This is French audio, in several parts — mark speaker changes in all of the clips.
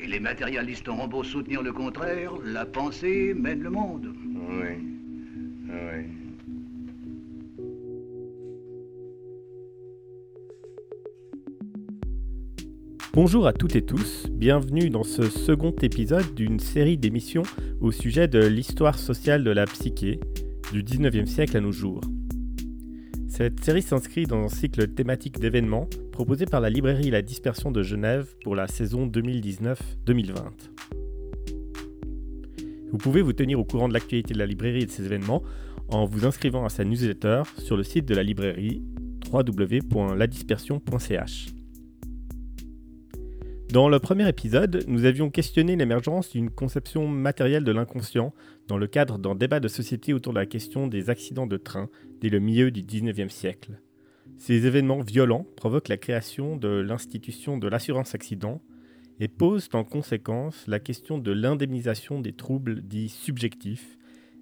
Speaker 1: Et les matérialistes auront beau soutenir le contraire, la pensée mène le monde.
Speaker 2: Oui. Oui.
Speaker 3: Bonjour à toutes et tous, bienvenue dans ce second épisode d'une série d'émissions au sujet de l'histoire sociale de la psyché du 19e siècle à nos jours. Cette série s'inscrit dans un cycle thématique d'événements proposé par la librairie La Dispersion de Genève pour la saison 2019-2020. Vous pouvez vous tenir au courant de l'actualité de la librairie et de ses événements en vous inscrivant à sa newsletter sur le site de la librairie www.ladispersion.ch. Dans le premier épisode, nous avions questionné l'émergence d'une conception matérielle de l'inconscient dans le cadre d'un débat de société autour de la question des accidents de train dès le milieu du 19e siècle. Ces événements violents provoquent la création de l'institution de l'assurance accident et posent en conséquence la question de l'indemnisation des troubles dits subjectifs,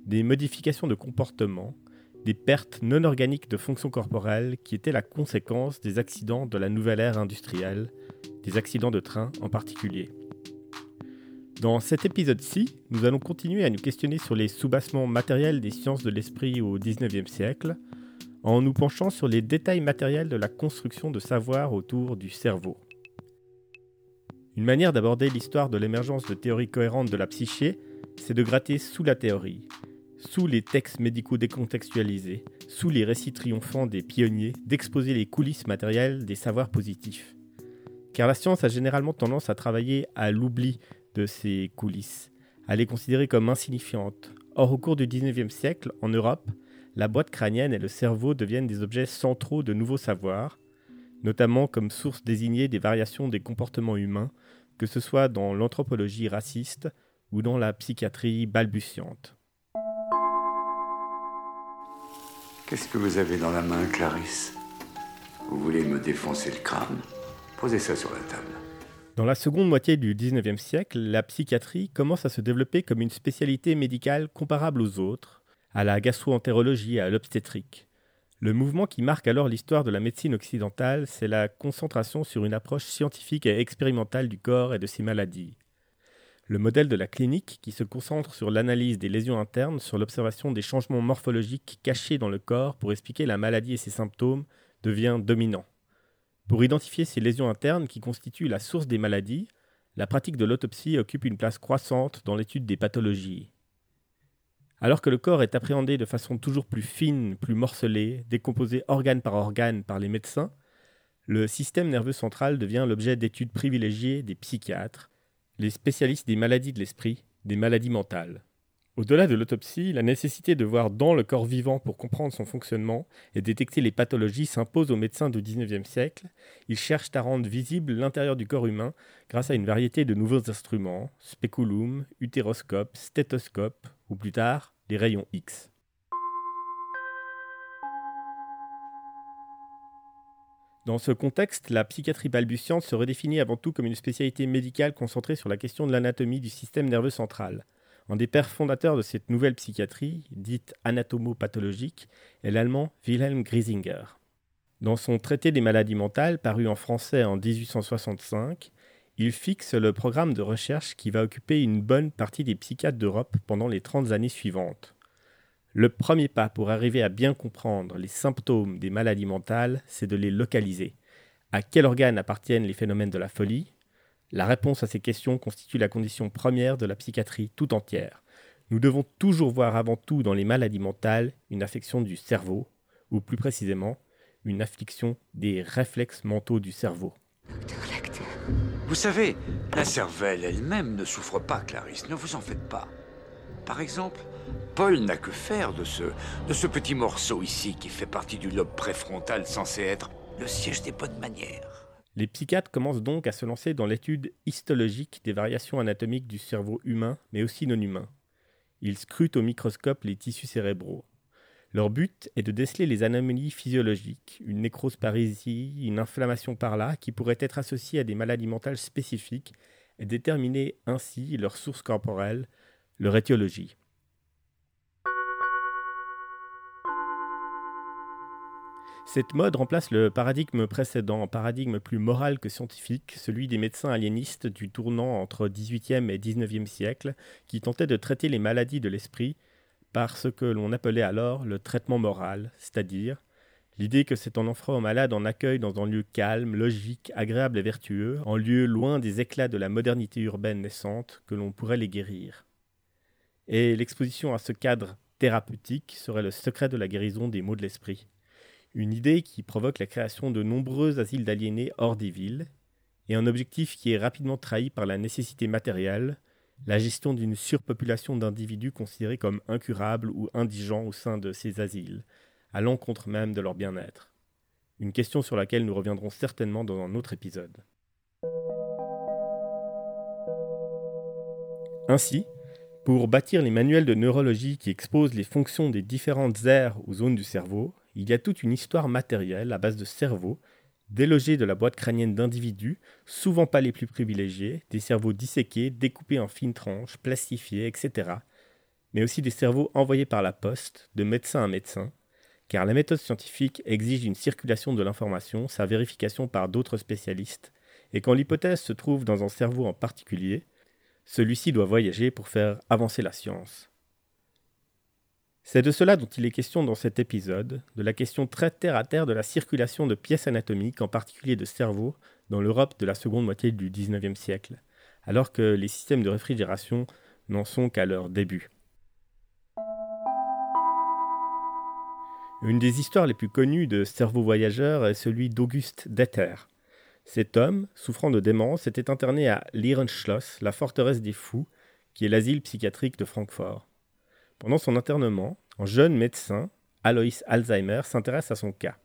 Speaker 3: des modifications de comportement, des pertes non organiques de fonctions corporelles qui étaient la conséquence des accidents de la nouvelle ère industrielle des accidents de train en particulier. Dans cet épisode-ci, nous allons continuer à nous questionner sur les soubassements matériels des sciences de l'esprit au XIXe siècle, en nous penchant sur les détails matériels de la construction de savoir autour du cerveau. Une manière d'aborder l'histoire de l'émergence de théories cohérentes de la psyché, c'est de gratter sous la théorie, sous les textes médicaux décontextualisés, sous les récits triomphants des pionniers, d'exposer les coulisses matérielles des savoirs positifs car la science a généralement tendance à travailler à l'oubli de ces coulisses, à les considérer comme insignifiantes. Or, au cours du XIXe siècle, en Europe, la boîte crânienne et le cerveau deviennent des objets centraux de nouveaux savoirs, notamment comme source désignée des variations des comportements humains, que ce soit dans l'anthropologie raciste ou dans la psychiatrie balbutiante.
Speaker 2: Qu'est-ce que vous avez dans la main, Clarisse? Vous voulez me défoncer le crâne? Posez ça sur la table.
Speaker 3: Dans la seconde moitié du XIXe siècle, la psychiatrie commence à se développer comme une spécialité médicale comparable aux autres, à la gastro-entérologie et à l'obstétrique. Le mouvement qui marque alors l'histoire de la médecine occidentale, c'est la concentration sur une approche scientifique et expérimentale du corps et de ses maladies. Le modèle de la clinique, qui se concentre sur l'analyse des lésions internes, sur l'observation des changements morphologiques cachés dans le corps pour expliquer la maladie et ses symptômes, devient dominant. Pour identifier ces lésions internes qui constituent la source des maladies, la pratique de l'autopsie occupe une place croissante dans l'étude des pathologies. Alors que le corps est appréhendé de façon toujours plus fine, plus morcelée, décomposé organe par organe par les médecins, le système nerveux central devient l'objet d'études privilégiées des psychiatres, les spécialistes des maladies de l'esprit, des maladies mentales. Au-delà de l'autopsie, la nécessité de voir dans le corps vivant pour comprendre son fonctionnement et détecter les pathologies s'impose aux médecins du XIXe siècle. Ils cherchent à rendre visible l'intérieur du corps humain grâce à une variété de nouveaux instruments, spéculum, utéroscope, stéthoscope, ou plus tard, les rayons X. Dans ce contexte, la psychiatrie balbutiante se redéfinit avant tout comme une spécialité médicale concentrée sur la question de l'anatomie du système nerveux central. Un des pères fondateurs de cette nouvelle psychiatrie, dite anatomopathologique, est l'allemand Wilhelm Griesinger. Dans son traité des maladies mentales, paru en français en 1865, il fixe le programme de recherche qui va occuper une bonne partie des psychiatres d'Europe pendant les 30 années suivantes. Le premier pas pour arriver à bien comprendre les symptômes des maladies mentales, c'est de les localiser. À quel organe appartiennent les phénomènes de la folie? La réponse à ces questions constitue la condition première de la psychiatrie tout entière. Nous devons toujours voir avant tout dans les maladies mentales une affection du cerveau, ou plus précisément, une affliction des réflexes mentaux du cerveau.
Speaker 2: Vous savez, la cervelle elle-même ne souffre pas, Clarisse, ne vous en faites pas. Par exemple, Paul n'a que faire de ce, de ce petit morceau ici qui fait partie du lobe préfrontal censé être le siège des bonnes manières.
Speaker 3: Les psychiatres commencent donc à se lancer dans l'étude histologique des variations anatomiques du cerveau humain, mais aussi non humain. Ils scrutent au microscope les tissus cérébraux. Leur but est de déceler les anomalies physiologiques, une nécrose par ici, une inflammation par là, qui pourraient être associées à des maladies mentales spécifiques, et déterminer ainsi leur source corporelle, leur étiologie. Cette mode remplace le paradigme précédent, paradigme plus moral que scientifique, celui des médecins aliénistes du tournant entre XVIIIe et XIXe siècle, qui tentaient de traiter les maladies de l'esprit par ce que l'on appelait alors le traitement moral, c'est-à-dire l'idée que c'est en offrant aux malades en accueil dans un lieu calme, logique, agréable et vertueux, en lieu loin des éclats de la modernité urbaine naissante, que l'on pourrait les guérir. Et l'exposition à ce cadre thérapeutique serait le secret de la guérison des maux de l'esprit une idée qui provoque la création de nombreux asiles d'aliénés hors des villes, et un objectif qui est rapidement trahi par la nécessité matérielle, la gestion d'une surpopulation d'individus considérés comme incurables ou indigents au sein de ces asiles, à l'encontre même de leur bien-être. Une question sur laquelle nous reviendrons certainement dans un autre épisode. Ainsi, pour bâtir les manuels de neurologie qui exposent les fonctions des différentes aires ou zones du cerveau, il y a toute une histoire matérielle à base de cerveaux, délogés de la boîte crânienne d'individus, souvent pas les plus privilégiés, des cerveaux disséqués, découpés en fines tranches, plastifiés, etc. Mais aussi des cerveaux envoyés par la poste, de médecin à médecin, car la méthode scientifique exige une circulation de l'information, sa vérification par d'autres spécialistes, et quand l'hypothèse se trouve dans un cerveau en particulier, celui-ci doit voyager pour faire avancer la science. C'est de cela dont il est question dans cet épisode, de la question très terre à terre de la circulation de pièces anatomiques, en particulier de cerveaux, dans l'Europe de la seconde moitié du XIXe siècle, alors que les systèmes de réfrigération n'en sont qu'à leur début. Une des histoires les plus connues de cerveau voyageurs est celui d'Auguste Detter. Cet homme, souffrant de démence, était interné à Lierenschloss, la forteresse des fous, qui est l'asile psychiatrique de Francfort. Pendant son internement, un jeune médecin, Alois Alzheimer, s'intéresse à son cas.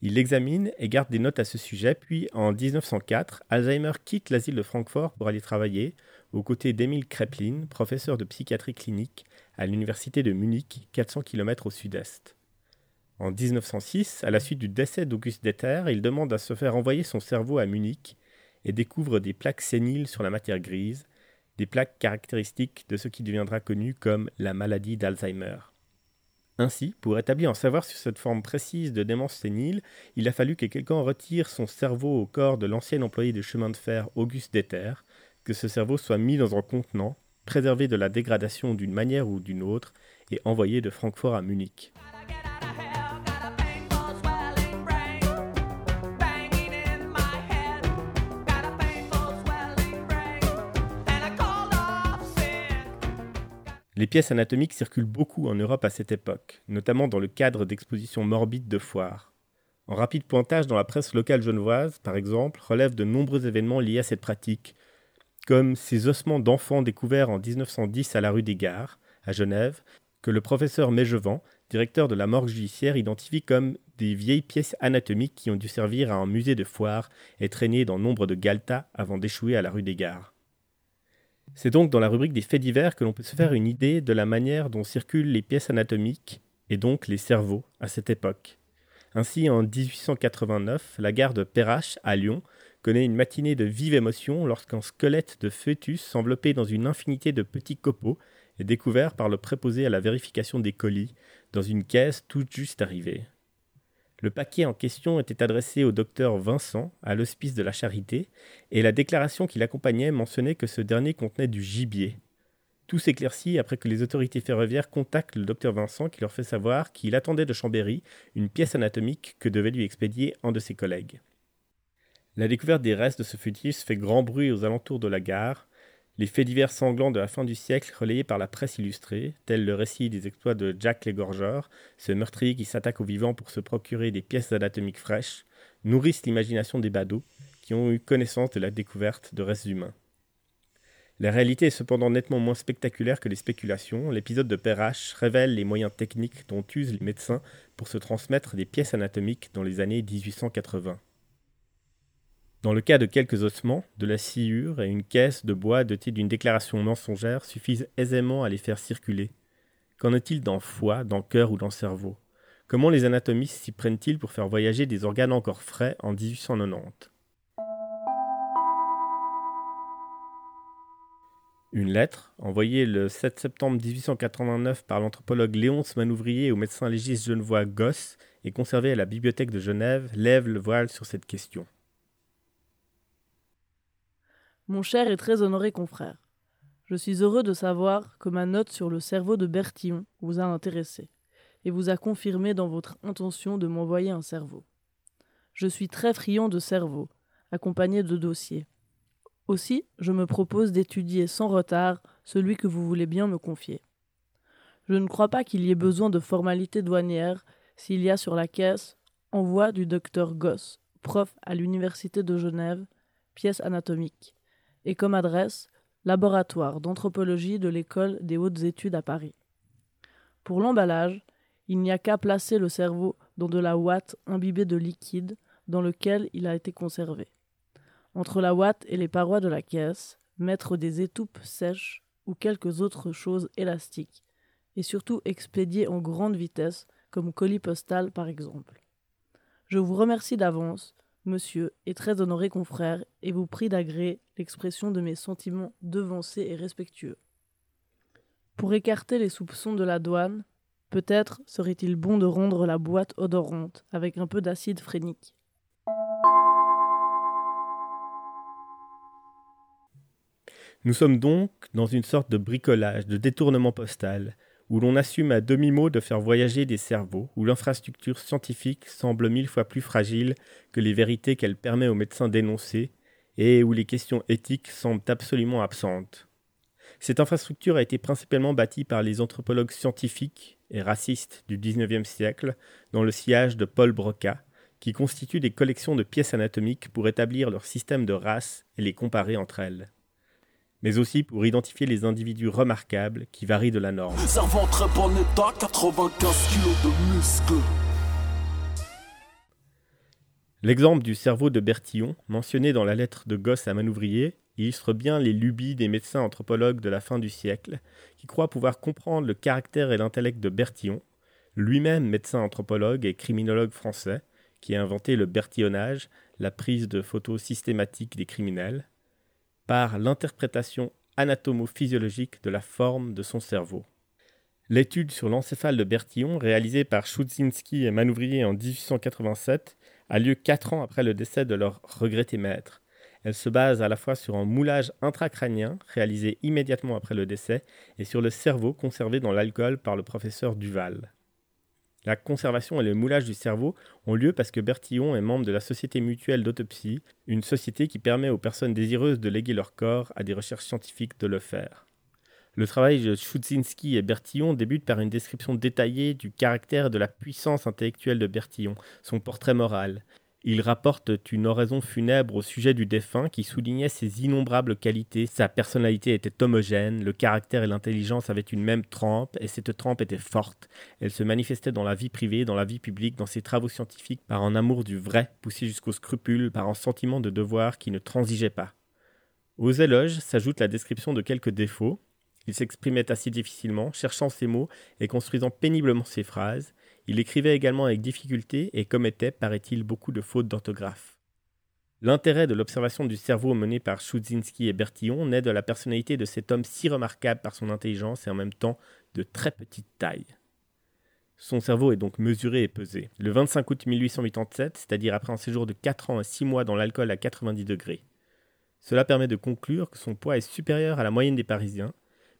Speaker 3: Il l'examine et garde des notes à ce sujet, puis en 1904, Alzheimer quitte l'asile de Francfort pour aller travailler aux côtés d'Emile Kreplin, professeur de psychiatrie clinique à l'université de Munich, 400 km au sud-est. En 1906, à la suite du décès d'Auguste Deter, il demande à se faire envoyer son cerveau à Munich et découvre des plaques séniles sur la matière grise, des plaques caractéristiques de ce qui deviendra connu comme la maladie d'Alzheimer. Ainsi, pour établir un savoir sur cette forme précise de démence sénile, il a fallu que quelqu'un retire son cerveau au corps de l'ancien employé de chemin de fer Auguste Deter, que ce cerveau soit mis dans un contenant, préservé de la dégradation d'une manière ou d'une autre, et envoyé de Francfort à Munich. Les pièces anatomiques circulent beaucoup en Europe à cette époque, notamment dans le cadre d'expositions morbides de foires. Un rapide pointage dans la presse locale genevoise, par exemple, relève de nombreux événements liés à cette pratique, comme ces ossements d'enfants découverts en 1910 à la rue des Gares, à Genève, que le professeur Mégevant, directeur de la morgue judiciaire, identifie comme des vieilles pièces anatomiques qui ont dû servir à un musée de foire et traîner dans nombre de galtas avant d'échouer à la rue des Gares. C'est donc dans la rubrique des faits divers que l'on peut se faire une idée de la manière dont circulent les pièces anatomiques et donc les cerveaux à cette époque. Ainsi, en 1889, la gare de Perrache à Lyon connaît une matinée de vive émotion lorsqu'un squelette de fœtus enveloppé dans une infinité de petits copeaux est découvert par le préposé à la vérification des colis dans une caisse toute juste arrivée. Le paquet en question était adressé au docteur Vincent, à l'hospice de la Charité, et la déclaration qui l'accompagnait mentionnait que ce dernier contenait du gibier. Tout s'éclaircit après que les autorités ferroviaires contactent le docteur Vincent qui leur fait savoir qu'il attendait de Chambéry une pièce anatomique que devait lui expédier un de ses collègues. La découverte des restes de ce fœtus fait grand bruit aux alentours de la gare, les faits divers sanglants de la fin du siècle relayés par la presse illustrée, tels le récit des exploits de Jack l'égorgeur, ce meurtrier qui s'attaque aux vivants pour se procurer des pièces anatomiques fraîches, nourrissent l'imagination des badauds qui ont eu connaissance de la découverte de restes humains. La réalité est cependant nettement moins spectaculaire que les spéculations. L'épisode de Perrache révèle les moyens techniques dont usent les médecins pour se transmettre des pièces anatomiques dans les années 1880. Dans le cas de quelques ossements, de la sciure et une caisse de bois dotée d'une déclaration mensongère suffisent aisément à les faire circuler. Qu'en est-il dans foie, dans cœur ou dans cerveau? Comment les anatomistes s'y prennent-ils pour faire voyager des organes encore frais en 1890 Une lettre, envoyée le 7 septembre 1889 par l'anthropologue Léonce Manouvrier au médecin légiste genevois Gosse et conservé à la Bibliothèque de Genève, lève le voile sur cette question.
Speaker 4: Mon cher et très honoré confrère, je suis heureux de savoir que ma note sur le cerveau de Bertillon vous a intéressé et vous a confirmé dans votre intention de m'envoyer un cerveau. Je suis très friand de cerveau, accompagné de dossiers. Aussi, je me propose d'étudier sans retard celui que vous voulez bien me confier. Je ne crois pas qu'il y ait besoin de formalités douanières s'il y a sur la caisse envoi du docteur Goss, prof à l'Université de Genève, pièce anatomique, et comme adresse laboratoire d'anthropologie de l'École des hautes études à Paris. Pour l'emballage, il n'y a qu'à placer le cerveau dans de la ouate imbibée de liquide dans lequel il a été conservé. Entre la ouate et les parois de la caisse, mettre des étoupes sèches ou quelques autres choses élastiques, et surtout expédier en grande vitesse, comme colis postal par exemple. Je vous remercie d'avance, monsieur et très honoré confrère, et vous prie d'agréer l'expression de mes sentiments devancés et respectueux. Pour écarter les soupçons de la douane, peut-être serait-il bon de rendre la boîte odorante avec un peu d'acide phrénique.
Speaker 3: Nous sommes donc dans une sorte de bricolage, de détournement postal, où l'on assume à demi-mot de faire voyager des cerveaux, où l'infrastructure scientifique semble mille fois plus fragile que les vérités qu'elle permet aux médecins d'énoncer, et où les questions éthiques semblent absolument absentes. Cette infrastructure a été principalement bâtie par les anthropologues scientifiques et racistes du XIXe siècle, dans le sillage de Paul Broca, qui constituent des collections de pièces anatomiques pour établir leur système de race et les comparer entre elles mais aussi pour identifier les individus remarquables qui varient de la norme. L'exemple du cerveau de Bertillon, mentionné dans la lettre de Gosse à Manouvrier, illustre bien les lubies des médecins anthropologues de la fin du siècle, qui croient pouvoir comprendre le caractère et l'intellect de Bertillon, lui-même médecin anthropologue et criminologue français, qui a inventé le bertillonnage, la prise de photos systématiques des criminels, par l'interprétation anatomo-physiologique de la forme de son cerveau. L'étude sur l'encéphale de Bertillon, réalisée par Chudzinski et Manouvrier en 1887, a lieu quatre ans après le décès de leur regretté maître. Elle se base à la fois sur un moulage intracrânien réalisé immédiatement après le décès et sur le cerveau conservé dans l'alcool par le professeur Duval. La conservation et le moulage du cerveau ont lieu parce que Bertillon est membre de la Société mutuelle d'autopsie, une société qui permet aux personnes désireuses de léguer leur corps à des recherches scientifiques de le faire. Le travail de Chudzinski et Bertillon débute par une description détaillée du caractère et de la puissance intellectuelle de Bertillon, son portrait moral, il rapporte une oraison funèbre au sujet du défunt qui soulignait ses innombrables qualités. Sa personnalité était homogène, le caractère et l'intelligence avaient une même trempe, et cette trempe était forte. Elle se manifestait dans la vie privée, dans la vie publique, dans ses travaux scientifiques, par un amour du vrai, poussé jusqu'au scrupule, par un sentiment de devoir qui ne transigeait pas. Aux éloges s'ajoute la description de quelques défauts. Il s'exprimait assez difficilement, cherchant ses mots et construisant péniblement ses phrases. Il écrivait également avec difficulté et commettait, paraît-il, beaucoup de fautes d'orthographe. L'intérêt de l'observation du cerveau menée par Chudzinski et Bertillon naît de la personnalité de cet homme si remarquable par son intelligence et en même temps de très petite taille. Son cerveau est donc mesuré et pesé. Le 25 août 1887, c'est-à-dire après un séjour de 4 ans et 6 mois dans l'alcool à 90 degrés. Cela permet de conclure que son poids est supérieur à la moyenne des Parisiens,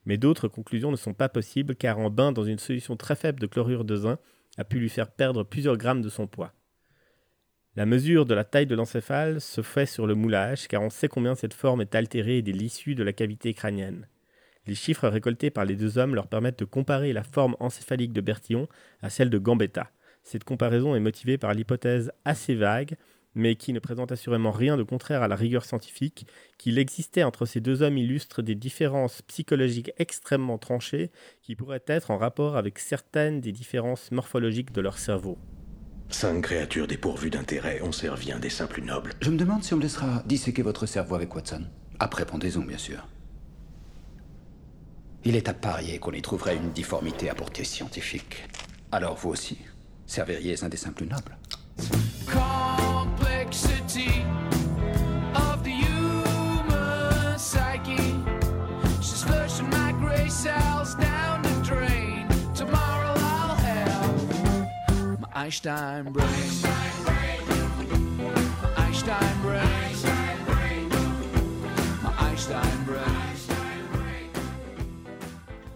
Speaker 3: mais d'autres conclusions ne sont pas possibles car en bain dans une solution très faible de chlorure de zinc, a pu lui faire perdre plusieurs grammes de son poids. La mesure de la taille de l'encéphale se fait sur le moulage, car on sait combien cette forme est altérée des l'issue de la cavité crânienne. Les chiffres récoltés par les deux hommes leur permettent de comparer la forme encéphalique de Bertillon à celle de Gambetta. Cette comparaison est motivée par l'hypothèse assez vague mais qui ne présente assurément rien de contraire à la rigueur scientifique, qu'il existait entre ces deux hommes illustres des différences psychologiques extrêmement tranchées qui pourraient être en rapport avec certaines des différences morphologiques de leur cerveau.
Speaker 5: Cinq créatures dépourvues d'intérêt ont servi un dessin plus noble.
Speaker 6: Je me demande si on me laissera disséquer votre cerveau avec Watson. Après pendaison, bien sûr. Il est à parier qu'on y trouverait une difformité à portée scientifique. Alors vous aussi, serviriez un dessin plus noble.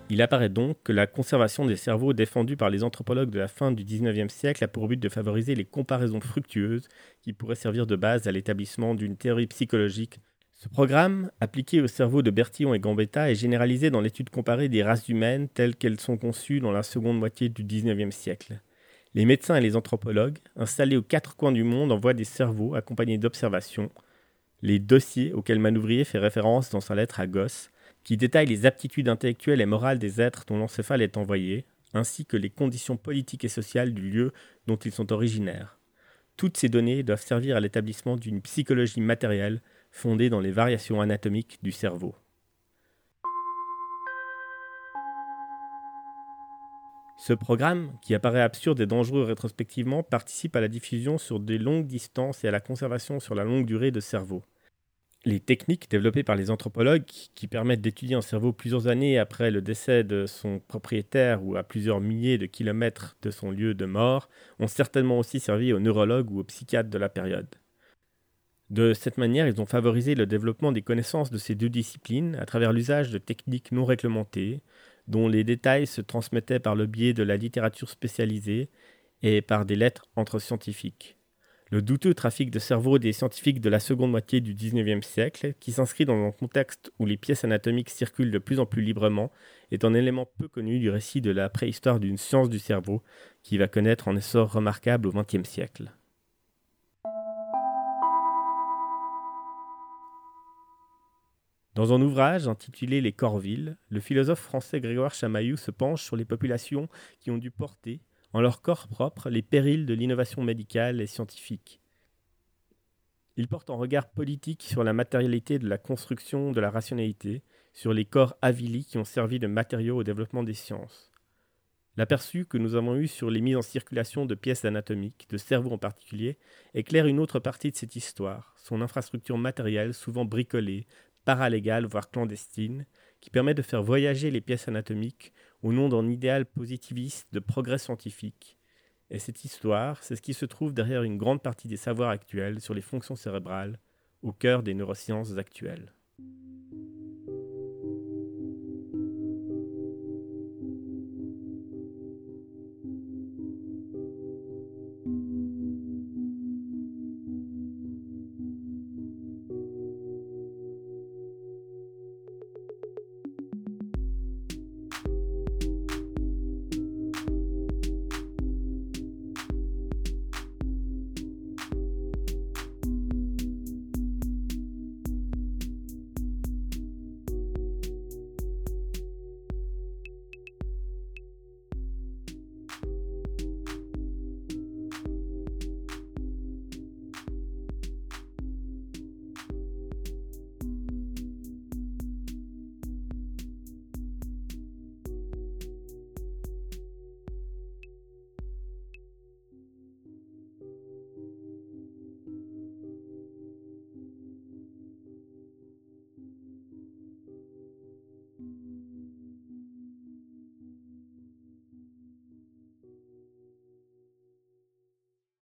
Speaker 3: Il apparaît donc que la conservation des cerveaux défendue par les anthropologues de la fin du XIXe siècle a pour but de favoriser les comparaisons fructueuses qui pourraient servir de base à l'établissement d'une théorie psychologique. Ce programme, appliqué au cerveau de Bertillon et Gambetta, est généralisé dans l'étude comparée des races humaines telles qu'elles sont conçues dans la seconde moitié du XIXe siècle. Les médecins et les anthropologues, installés aux quatre coins du monde, envoient des cerveaux accompagnés d'observations, les dossiers auxquels Manouvrier fait référence dans sa lettre à Gosse, qui détaille les aptitudes intellectuelles et morales des êtres dont l'encéphale est envoyé, ainsi que les conditions politiques et sociales du lieu dont ils sont originaires. Toutes ces données doivent servir à l'établissement d'une psychologie matérielle fondée dans les variations anatomiques du cerveau. Ce programme, qui apparaît absurde et dangereux rétrospectivement, participe à la diffusion sur des longues distances et à la conservation sur la longue durée de cerveaux les techniques développées par les anthropologues qui permettent d'étudier un cerveau plusieurs années après le décès de son propriétaire ou à plusieurs milliers de kilomètres de son lieu de mort ont certainement aussi servi aux neurologues ou aux psychiatres de la période. De cette manière, ils ont favorisé le développement des connaissances de ces deux disciplines à travers l'usage de techniques non réglementées, dont les détails se transmettaient par le biais de la littérature spécialisée et par des lettres entre scientifiques le douteux trafic de cerveau des scientifiques de la seconde moitié du XIXe siècle, qui s'inscrit dans un contexte où les pièces anatomiques circulent de plus en plus librement, est un élément peu connu du récit de la préhistoire d'une science du cerveau qui va connaître un essor remarquable au XXe siècle. Dans un ouvrage intitulé Les Corvilles, le philosophe français Grégoire Chamaillou se penche sur les populations qui ont dû porter, en leur corps propre les périls de l'innovation médicale et scientifique. Il porte un regard politique sur la matérialité de la construction de la rationalité, sur les corps avilis qui ont servi de matériaux au développement des sciences. L'aperçu que nous avons eu sur les mises en circulation de pièces anatomiques, de cerveaux en particulier, éclaire une autre partie de cette histoire, son infrastructure matérielle souvent bricolée, paralégale voire clandestine, qui permet de faire voyager les pièces anatomiques au nom d'un idéal positiviste de progrès scientifique. Et cette histoire, c'est ce qui se trouve derrière une grande partie des savoirs actuels sur les fonctions cérébrales, au cœur des neurosciences actuelles.